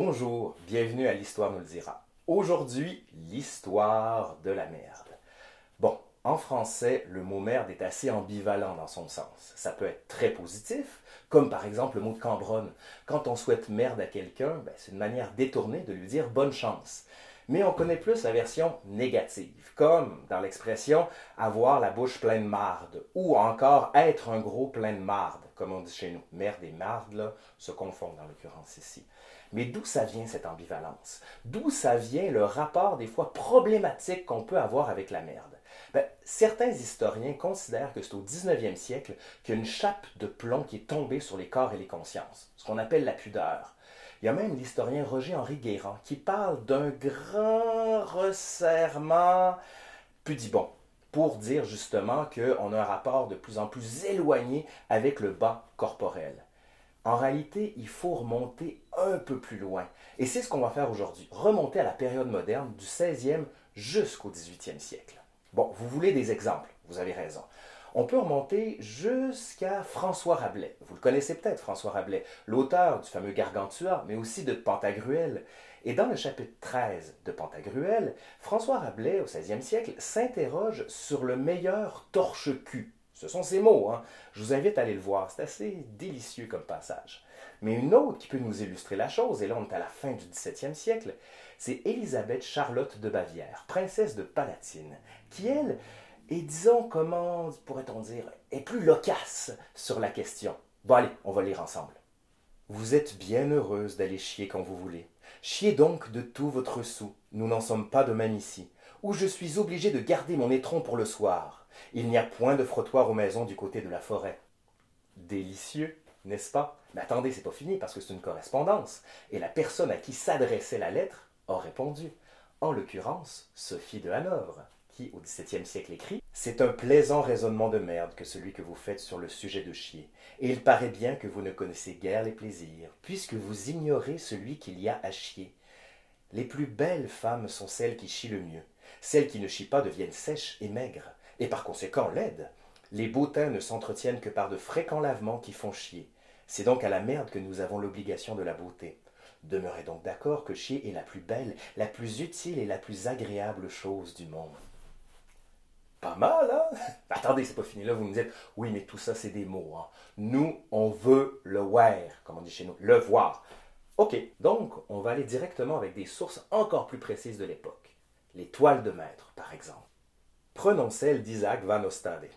Bonjour, bienvenue à l'Histoire nous le dira. Aujourd'hui, l'histoire de la merde. Bon, en français, le mot merde est assez ambivalent dans son sens. Ça peut être très positif, comme par exemple le mot de Cambronne. Quand on souhaite merde à quelqu'un, ben, c'est une manière détournée de lui dire bonne chance. Mais on connaît plus la version négative, comme dans l'expression avoir la bouche pleine de marde, ou encore être un gros plein de marde, comme on dit chez nous. Merde et marde, se confondent dans l'occurrence ici. Mais d'où ça vient cette ambivalence? D'où ça vient le rapport des fois problématique qu'on peut avoir avec la merde? Ben, certains historiens considèrent que c'est au 19e siècle qu'il chape de plomb qui est tombée sur les corps et les consciences, ce qu'on appelle la pudeur. Il y a même l'historien Roger-Henri Guérand qui parle d'un grand resserrement pudibond pour dire justement qu'on a un rapport de plus en plus éloigné avec le bas corporel. En réalité, il faut remonter un peu plus loin. Et c'est ce qu'on va faire aujourd'hui, remonter à la période moderne du 16e jusqu'au 18e siècle. Bon, vous voulez des exemples, vous avez raison. On peut remonter jusqu'à François Rabelais. Vous le connaissez peut-être, François Rabelais, l'auteur du fameux Gargantua, mais aussi de Pantagruel. Et dans le chapitre 13 de Pantagruel, François Rabelais, au 16e siècle, s'interroge sur le meilleur torche-cul ce sont ces mots. Hein. Je vous invite à aller le voir. C'est assez délicieux comme passage. Mais une autre qui peut nous illustrer la chose, et là on est à la fin du XVIIe siècle, c'est Élisabeth Charlotte de Bavière, princesse de Palatine, qui elle est, disons, comment pourrait-on dire, est plus loquace sur la question. Bon allez, on va lire ensemble. Vous êtes bien heureuse d'aller chier quand vous voulez. Chiez donc de tout votre sou. Nous n'en sommes pas de même ici, où je suis obligé de garder mon étron pour le soir. Il n'y a point de frottoir aux maisons du côté de la forêt. Délicieux, n'est-ce pas? Mais attendez, c'est pas fini parce que c'est une correspondance. Et la personne à qui s'adressait la lettre a répondu. En l'occurrence, Sophie de Hanovre, qui, au XVIIe siècle, écrit C'est un plaisant raisonnement de merde que celui que vous faites sur le sujet de chier. Et il paraît bien que vous ne connaissez guère les plaisirs, puisque vous ignorez celui qu'il y a à chier. Les plus belles femmes sont celles qui chient le mieux. Celles qui ne chient pas deviennent sèches et maigres et par conséquent laide. Les beautins ne s'entretiennent que par de fréquents lavements qui font chier. C'est donc à la merde que nous avons l'obligation de la beauté. Demeurez donc d'accord que chier est la plus belle, la plus utile et la plus agréable chose du monde. Pas mal, hein Attendez, c'est pas fini là, vous me dites, oui, mais tout ça, c'est des mots. Hein. Nous, on veut le voir, comme on dit chez nous, le voir. Ok, donc on va aller directement avec des sources encore plus précises de l'époque. Les toiles de maître, par exemple. Prenons celle d'Isaac van Ostade.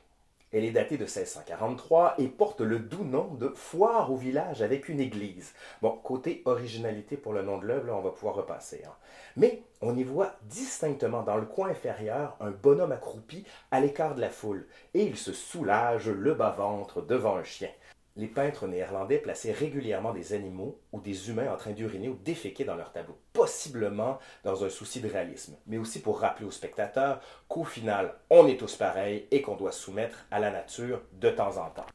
Elle est datée de 1643 et porte le doux nom de Foire au village avec une église. Bon, côté originalité pour le nom de l'œuvre, on va pouvoir repasser. Hein. Mais on y voit distinctement dans le coin inférieur un bonhomme accroupi à l'écart de la foule, et il se soulage le bas-ventre devant un chien les peintres néerlandais plaçaient régulièrement des animaux ou des humains en train d'uriner ou déféquer dans leurs tableaux, possiblement dans un souci de réalisme, mais aussi pour rappeler aux spectateurs qu'au final, on est tous pareils et qu'on doit soumettre à la nature de temps en temps.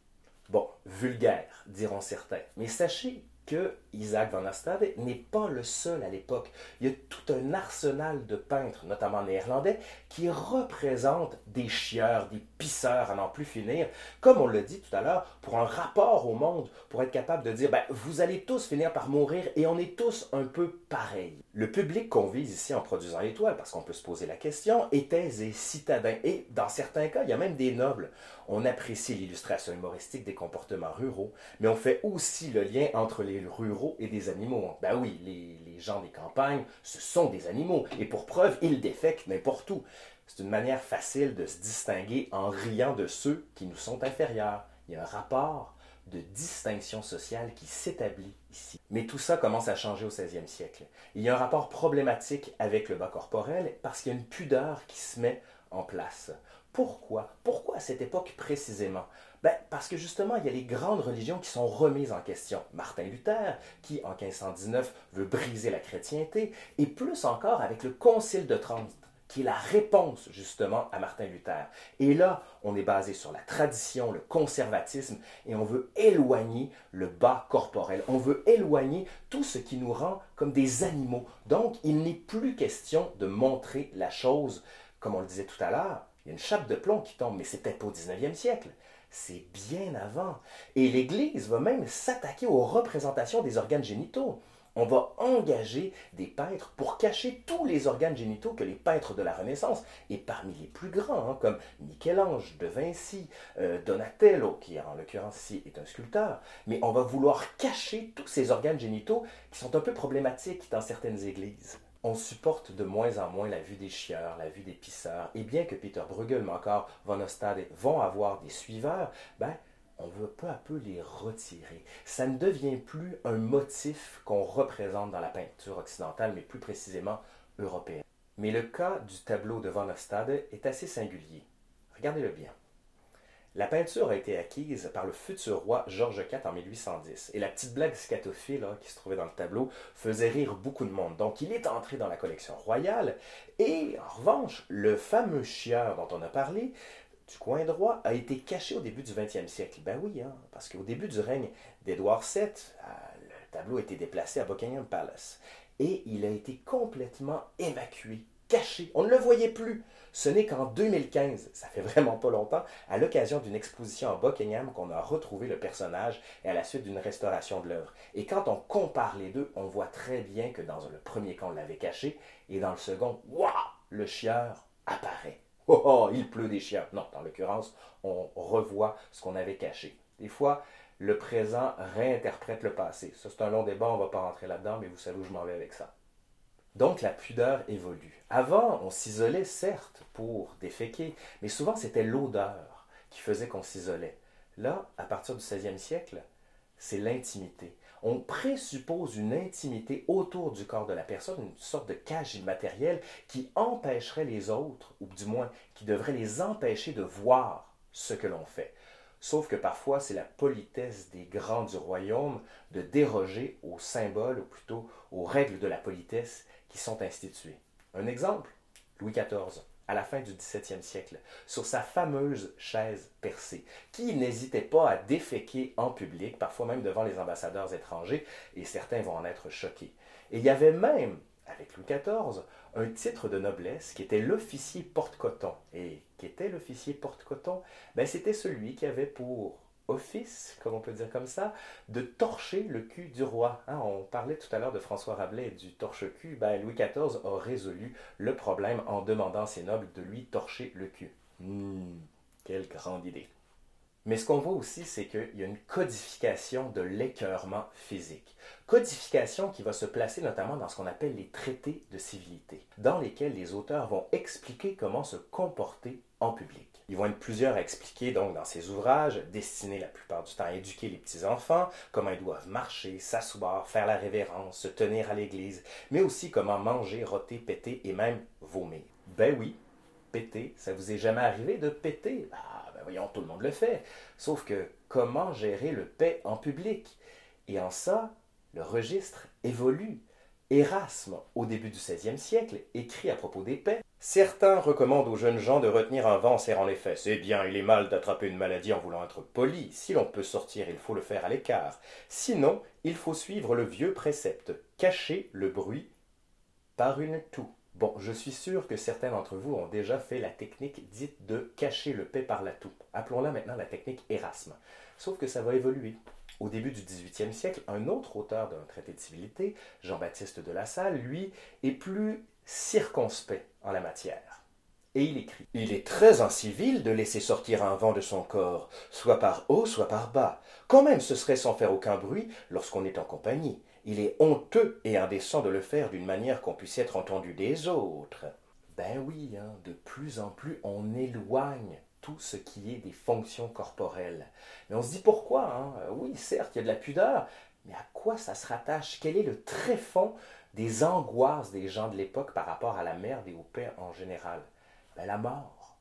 Bon, vulgaire, diront certains, mais sachez que Isaac van Astade n'est pas le seul à l'époque. Il y a tout un arsenal de peintres, notamment néerlandais, qui représentent des chieurs, des pisseurs à n'en plus finir, comme on l'a dit tout à l'heure, pour un rapport au monde, pour être capable de dire, ben, vous allez tous finir par mourir et on est tous un peu pareils. Le public qu'on vise ici en produisant l'étoile, parce qu'on peut se poser la question, est et citadins. Et dans certains cas, il y a même des nobles. On apprécie l'illustration humoristique des comportements ruraux, mais on fait aussi le lien entre les ruraux et des animaux. Ben oui, les, les gens des campagnes, ce sont des animaux. Et pour preuve, ils défectent n'importe où. C'est une manière facile de se distinguer en riant de ceux qui nous sont inférieurs. Il y a un rapport de distinction sociale qui s'établit ici. Mais tout ça commence à changer au 16e siècle. Il y a un rapport problématique avec le bas corporel parce qu'il y a une pudeur qui se met en place. Pourquoi? Pourquoi à cette époque précisément? Ben, Parce que justement, il y a les grandes religions qui sont remises en question. Martin Luther, qui en 1519 veut briser la chrétienté, et plus encore avec le Concile de Trente, qui est la réponse justement à Martin Luther. Et là, on est basé sur la tradition, le conservatisme, et on veut éloigner le bas corporel. On veut éloigner tout ce qui nous rend comme des animaux. Donc, il n'est plus question de montrer la chose, comme on le disait tout à l'heure, il y a une chape de plomb qui tombe, mais c'est peut-être pas au 19e siècle. C'est bien avant. Et l'Église va même s'attaquer aux représentations des organes génitaux. On va engager des peintres pour cacher tous les organes génitaux que les peintres de la Renaissance, et parmi les plus grands, hein, comme Michel-Ange, De Vinci, euh, Donatello, qui en l'occurrence ici est un sculpteur, mais on va vouloir cacher tous ces organes génitaux qui sont un peu problématiques dans certaines églises. On supporte de moins en moins la vue des chieurs, la vue des pisseurs, et bien que Peter Bruegel, mais encore Van Ostade vont avoir des suiveurs, ben, on veut peu à peu les retirer. Ça ne devient plus un motif qu'on représente dans la peinture occidentale, mais plus précisément européenne. Mais le cas du tableau de Van Ostade est assez singulier. Regardez-le bien. La peinture a été acquise par le futur roi George IV en 1810. Et la petite blague scatophile qui se trouvait dans le tableau faisait rire beaucoup de monde. Donc il est entré dans la collection royale. Et en revanche, le fameux chieur dont on a parlé du coin droit a été caché au début du 20e siècle. Ben oui, hein, parce qu'au début du règne d'Édouard VII, euh, le tableau a été déplacé à Buckingham Palace. Et il a été complètement évacué, caché. On ne le voyait plus. Ce n'est qu'en 2015, ça fait vraiment pas longtemps, à l'occasion d'une exposition à Buckingham qu'on a retrouvé le personnage et à la suite d'une restauration de l'œuvre. Et quand on compare les deux, on voit très bien que dans le premier cas, on l'avait caché, et dans le second, waouh, le chieur apparaît. Oh, il pleut des chiens. Non, dans l'occurrence, on revoit ce qu'on avait caché. Des fois, le présent réinterprète le passé. Ça, c'est un long débat, on ne va pas rentrer là-dedans, mais vous savez où je m'en vais avec ça. Donc, la pudeur évolue. Avant, on s'isolait, certes, pour déféquer, mais souvent, c'était l'odeur qui faisait qu'on s'isolait. Là, à partir du 16e siècle, c'est l'intimité on présuppose une intimité autour du corps de la personne, une sorte de cage immatérielle qui empêcherait les autres, ou du moins qui devrait les empêcher de voir ce que l'on fait. Sauf que parfois, c'est la politesse des grands du royaume de déroger aux symboles, ou plutôt aux règles de la politesse qui sont instituées. Un exemple, Louis XIV à la fin du XVIIe siècle, sur sa fameuse chaise percée, qui n'hésitait pas à déféquer en public, parfois même devant les ambassadeurs étrangers, et certains vont en être choqués. Et il y avait même, avec Louis XIV, un titre de noblesse qui était l'officier porte-coton. Et qui était l'officier porte-coton? Ben, C'était celui qui avait pour office, comme on peut dire comme ça, de torcher le cul du roi. Hein, on parlait tout à l'heure de François Rabelais du torche-cul. Ben, Louis XIV a résolu le problème en demandant à ses nobles de lui torcher le cul. Hmm, quelle grande idée. Mais ce qu'on voit aussi, c'est qu'il y a une codification de l'écœurement physique. Codification qui va se placer notamment dans ce qu'on appelle les traités de civilité, dans lesquels les auteurs vont expliquer comment se comporter en public. Ils vont être plusieurs à expliquer donc dans ces ouvrages, destinés la plupart du temps à éduquer les petits-enfants, comment ils doivent marcher, s'asseoir, faire la révérence, se tenir à l'église, mais aussi comment manger, roter, péter et même vomir. Ben oui, péter, ça vous est jamais arrivé de péter? Ah, ben voyons, tout le monde le fait. Sauf que comment gérer le paix en public? Et en ça, le registre évolue. Erasme, au début du XVIe siècle, écrit à propos des paix Certains recommandent aux jeunes gens de retenir un vent en serrant les fesses. Eh bien, il est mal d'attraper une maladie en voulant être poli. Si l'on peut sortir, il faut le faire à l'écart. Sinon, il faut suivre le vieux précepte cacher le bruit par une toux. Bon, je suis sûr que certains d'entre vous ont déjà fait la technique dite de cacher le paix par la toux. Appelons-la maintenant la technique Erasme. Sauf que ça va évoluer. Au début du XVIIIe siècle, un autre auteur d'un traité de civilité, Jean-Baptiste de La Salle, lui, est plus circonspect en la matière. Et il écrit Il est très incivil de laisser sortir un vent de son corps, soit par haut, soit par bas. Quand même ce serait sans faire aucun bruit lorsqu'on est en compagnie. Il est honteux et indécent de le faire d'une manière qu'on puisse être entendu des autres. Ben oui, hein, de plus en plus on éloigne tout ce qui est des fonctions corporelles. Mais on se dit pourquoi hein? Euh, oui, certes, il y a de la pudeur, mais à quoi ça se rattache? Quel est le tréfonds des angoisses des gens de l'époque par rapport à la merde et au paix en général? Ben, La mort.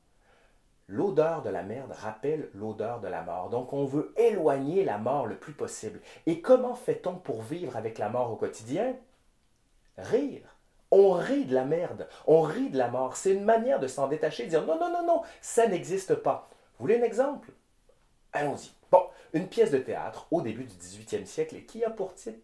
L'odeur de la merde rappelle l'odeur de la mort. Donc on veut éloigner la mort le plus possible. Et comment fait-on pour vivre avec la mort au quotidien? Rire. On rit de la merde, on rit de la mort. C'est une manière de s'en détacher, de dire non, non, non, non, ça n'existe pas. Vous voulez un exemple? Allons-y. Bon, une pièce de théâtre au début du 18e siècle qui a pour titre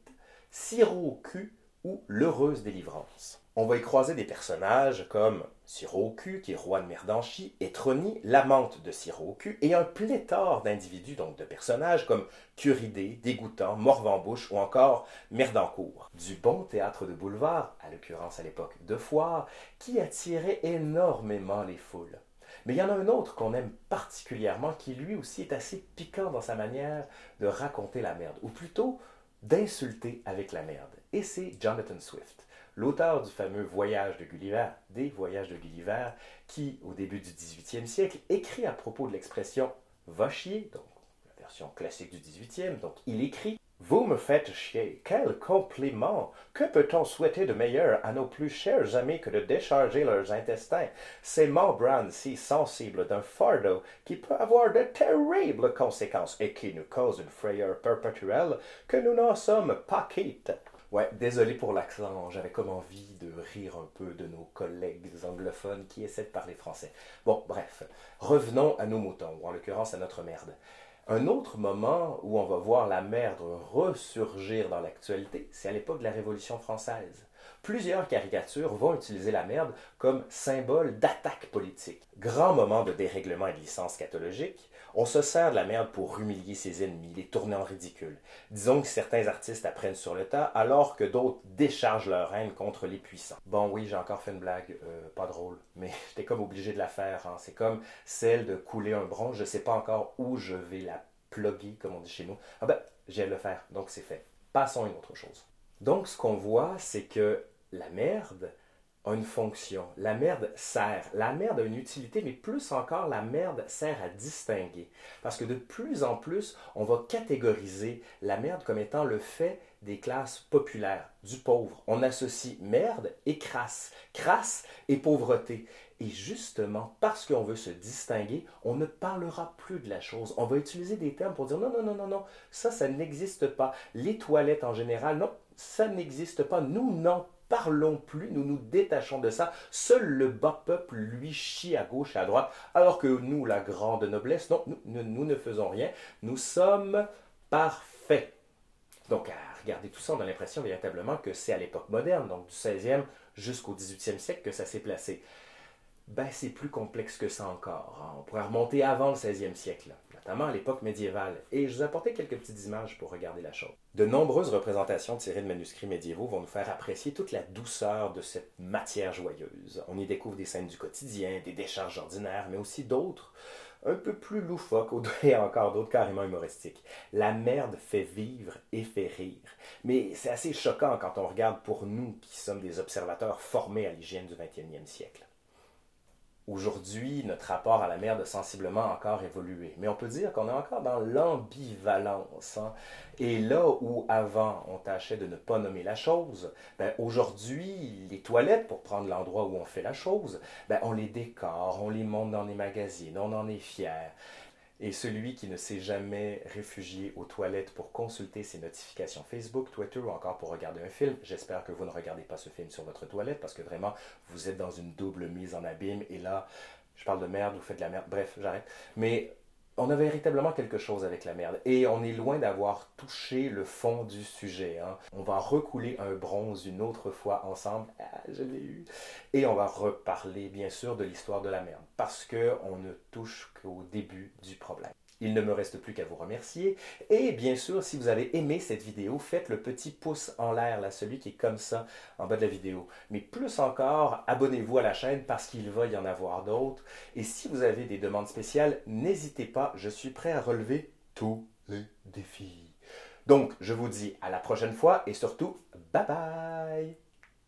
Sirop au cul ou L'heureuse délivrance. On va y croiser des personnages comme Siroku, qui est roi de Merdanchi, Etroni, l'amante de Siroku, et un pléthore d'individus, donc de personnages comme Curidé, Dégoûtant, Morvambouche ou encore Merdancourt. Du bon théâtre de boulevard, à l'occurrence à l'époque de foire, qui attirait énormément les foules. Mais il y en a un autre qu'on aime particulièrement qui lui aussi est assez piquant dans sa manière de raconter la merde, ou plutôt d'insulter avec la merde. Et c'est Jonathan Swift, l'auteur du fameux Voyage de Gulliver, des Voyages de Gulliver, qui, au début du 18e siècle, écrit à propos de l'expression va chier, donc la version classique du 18e, donc il écrit vous me faites chier. Quel compliment. Que peut-on souhaiter de meilleur à nos plus chers amis que de décharger leurs intestins, ces membranes si sensibles d'un fardeau qui peut avoir de terribles conséquences et qui nous cause une frayeur perpétuelle que nous n'en sommes pas quittes. Ouais, désolé pour l'accent, j'avais comme envie de rire un peu de nos collègues anglophones qui essaient de parler français. Bon, bref, revenons à nos moutons, ou en l'occurrence à notre merde. Un autre moment où on va voir la merde ressurgir dans l'actualité, c'est à l'époque de la Révolution française. Plusieurs caricatures vont utiliser la merde comme symbole d'attaque politique. Grand moment de dérèglement et de licence cathologique, on se sert de la merde pour humilier ses ennemis, les tourner en ridicule. Disons que certains artistes apprennent sur le tas, alors que d'autres déchargent leur haine contre les puissants. Bon, oui, j'ai encore fait une blague, euh, pas drôle, mais j'étais comme obligé de la faire. Hein. C'est comme celle de couler un bronze, je sais pas encore où je vais la plugger, comme on dit chez nous. Ah ben, j'ai le faire, donc c'est fait. Passons à une autre chose. Donc, ce qu'on voit, c'est que la merde, a une fonction. La merde sert. La merde a une utilité, mais plus encore, la merde sert à distinguer. Parce que de plus en plus, on va catégoriser la merde comme étant le fait des classes populaires, du pauvre. On associe merde et crasse. Crasse et pauvreté. Et justement, parce qu'on veut se distinguer, on ne parlera plus de la chose. On va utiliser des termes pour dire non, non, non, non, non, ça, ça n'existe pas. Les toilettes en général, non, ça n'existe pas. Nous n'en parlons plus, nous nous détachons de ça. Seul le bas peuple, lui, chie à gauche et à droite, alors que nous, la grande noblesse, non, nous, ne faisons rien. Nous sommes parfaits. Donc, à regarder tout ça, on a l'impression véritablement que c'est à l'époque moderne, donc du 16e jusqu'au 18e siècle, que ça s'est placé. Ben, c'est plus complexe que ça encore. Hein. On pourrait remonter avant le 16e siècle, notamment à l'époque médiévale. Et je vous ai apporté quelques petites images pour regarder la chose. De nombreuses représentations tirées de manuscrits médiévaux vont nous faire apprécier toute la douceur de cette matière joyeuse. On y découvre des scènes du quotidien, des décharges ordinaires, mais aussi d'autres un peu plus loufoques et encore d'autres carrément humoristiques. La merde fait vivre et fait rire. Mais c'est assez choquant quand on regarde pour nous qui sommes des observateurs formés à l'hygiène du 21e siècle. Aujourd'hui, notre rapport à la merde a sensiblement encore évolué. Mais on peut dire qu'on est encore dans l'ambivalence. Hein. Et là où avant on tâchait de ne pas nommer la chose, ben aujourd'hui, les toilettes, pour prendre l'endroit où on fait la chose, ben on les décore, on les monte dans les magazines, on en est fier. Et celui qui ne s'est jamais réfugié aux toilettes pour consulter ses notifications Facebook, Twitter ou encore pour regarder un film, j'espère que vous ne regardez pas ce film sur votre toilette parce que vraiment, vous êtes dans une double mise en abîme et là, je parle de merde, vous faites de la merde, bref, j'arrête. Mais on a véritablement quelque chose avec la merde. Et on est loin d'avoir touché le fond du sujet. Hein. On va recouler un bronze une autre fois ensemble. Ah, je l'ai eu. Et on va reparler, bien sûr, de l'histoire de la merde. Parce qu'on ne touche qu'au début du problème. Il ne me reste plus qu'à vous remercier. Et bien sûr, si vous avez aimé cette vidéo, faites le petit pouce en l'air, là, celui qui est comme ça en bas de la vidéo. Mais plus encore, abonnez-vous à la chaîne parce qu'il va y en avoir d'autres. Et si vous avez des demandes spéciales, n'hésitez pas, je suis prêt à relever tous les défis. Donc, je vous dis à la prochaine fois et surtout, bye bye